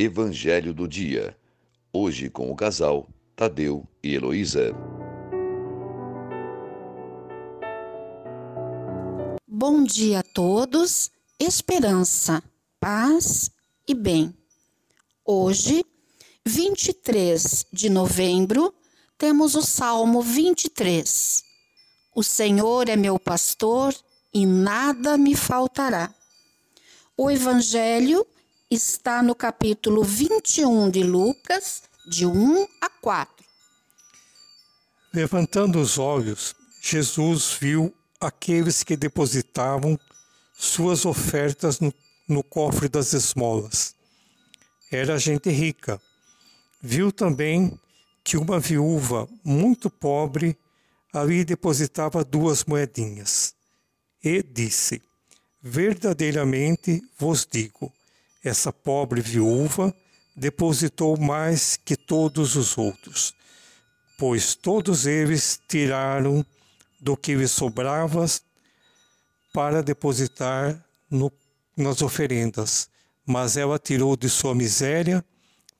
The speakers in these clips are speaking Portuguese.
Evangelho do Dia. Hoje com o casal Tadeu e Heloísa. Bom dia a todos, esperança, paz e bem. Hoje, 23 de novembro, temos o Salmo 23. O Senhor é meu pastor e nada me faltará. O Evangelho está no capítulo 21 de Lucas, de 1 a 4. Levantando os olhos, Jesus viu aqueles que depositavam suas ofertas no, no cofre das esmolas. Era gente rica. Viu também que uma viúva muito pobre ali depositava duas moedinhas. E disse: Verdadeiramente vos digo, essa pobre viúva depositou mais que todos os outros, pois todos eles tiraram do que lhes sobrava para depositar no, nas oferendas, mas ela tirou de sua miséria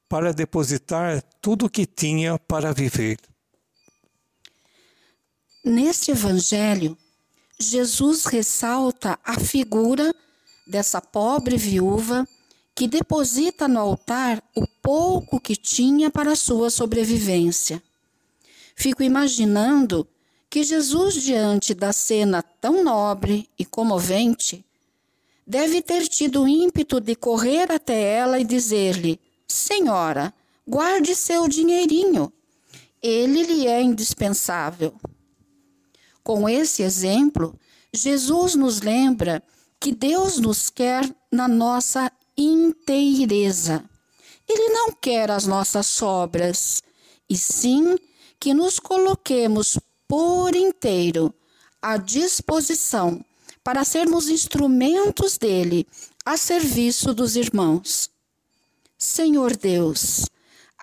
para depositar tudo o que tinha para viver. Neste evangelho, Jesus ressalta a figura dessa pobre viúva que deposita no altar o pouco que tinha para sua sobrevivência. Fico imaginando que Jesus, diante da cena tão nobre e comovente, deve ter tido o ímpeto de correr até ela e dizer-lhe: Senhora, guarde seu dinheirinho, ele lhe é indispensável. Com esse exemplo, Jesus nos lembra que Deus nos quer na nossa inteireza. Ele não quer as nossas sobras, e sim que nos coloquemos por inteiro à disposição para sermos instrumentos dele a serviço dos irmãos. Senhor Deus,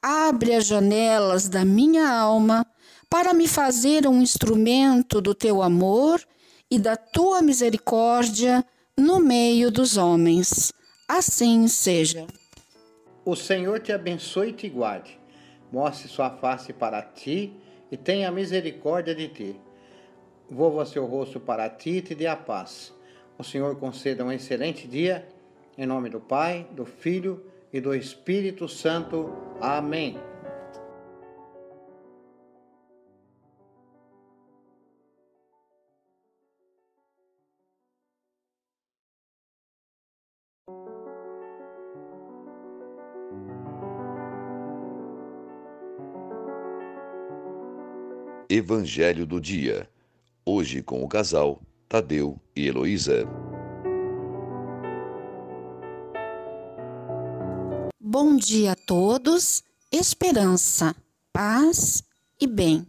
abre as janelas da minha alma para me fazer um instrumento do teu amor e da tua misericórdia no meio dos homens. Assim seja. O Senhor te abençoe e te guarde, mostre sua face para ti e tenha misericórdia de ti. Volva seu rosto para ti e te dê a paz. O Senhor conceda um excelente dia, em nome do Pai, do Filho e do Espírito Santo. Amém. Evangelho do Dia. Hoje com o casal Tadeu e Heloísa. Bom dia a todos, esperança, paz e bem.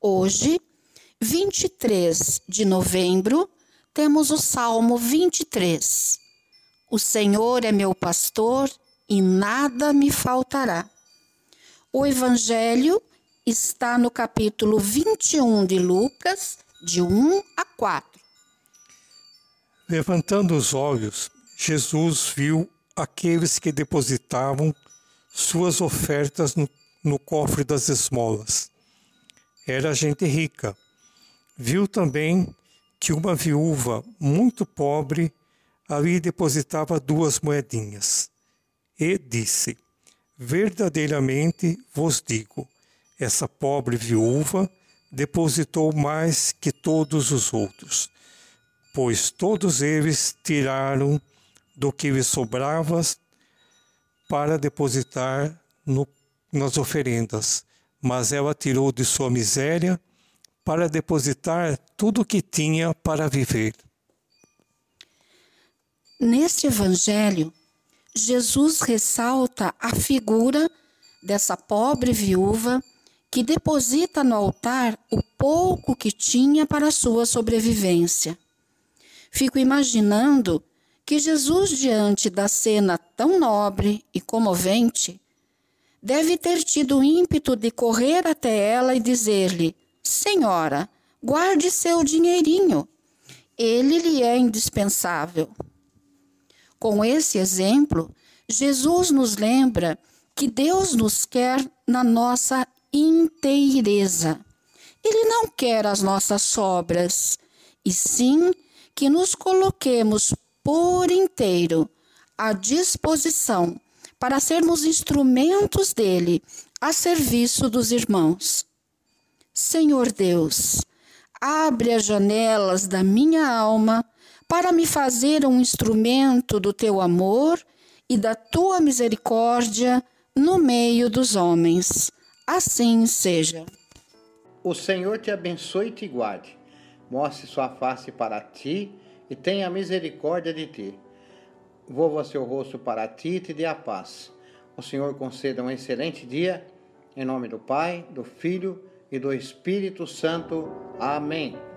Hoje, 23 de novembro, temos o Salmo 23. O Senhor é meu pastor e nada me faltará. O Evangelho está no capítulo 21 de Lucas, de 1 a 4. Levantando os olhos, Jesus viu aqueles que depositavam suas ofertas no, no cofre das esmolas. Era gente rica. Viu também que uma viúva muito pobre ali depositava duas moedinhas. E disse: Verdadeiramente vos digo, essa pobre viúva depositou mais que todos os outros, pois todos eles tiraram do que lhes sobrava para depositar no, nas oferendas, mas ela tirou de sua miséria para depositar tudo o que tinha para viver. Neste evangelho, Jesus ressalta a figura dessa pobre viúva que deposita no altar o pouco que tinha para sua sobrevivência. Fico imaginando que Jesus, diante da cena tão nobre e comovente, deve ter tido o ímpeto de correr até ela e dizer-lhe: Senhora, guarde seu dinheirinho, ele lhe é indispensável. Com esse exemplo, Jesus nos lembra que Deus nos quer na nossa inteireza. Ele não quer as nossas sobras, e sim que nos coloquemos por inteiro à disposição para sermos instrumentos dele a serviço dos irmãos. Senhor Deus, abre as janelas da minha alma para me fazer um instrumento do teu amor e da tua misericórdia no meio dos homens. Assim seja. O Senhor te abençoe e te guarde, mostre sua face para ti e tenha misericórdia de ti. Volva seu rosto para ti e te dê a paz. O Senhor conceda um excelente dia, em nome do Pai, do Filho e do Espírito Santo. Amém.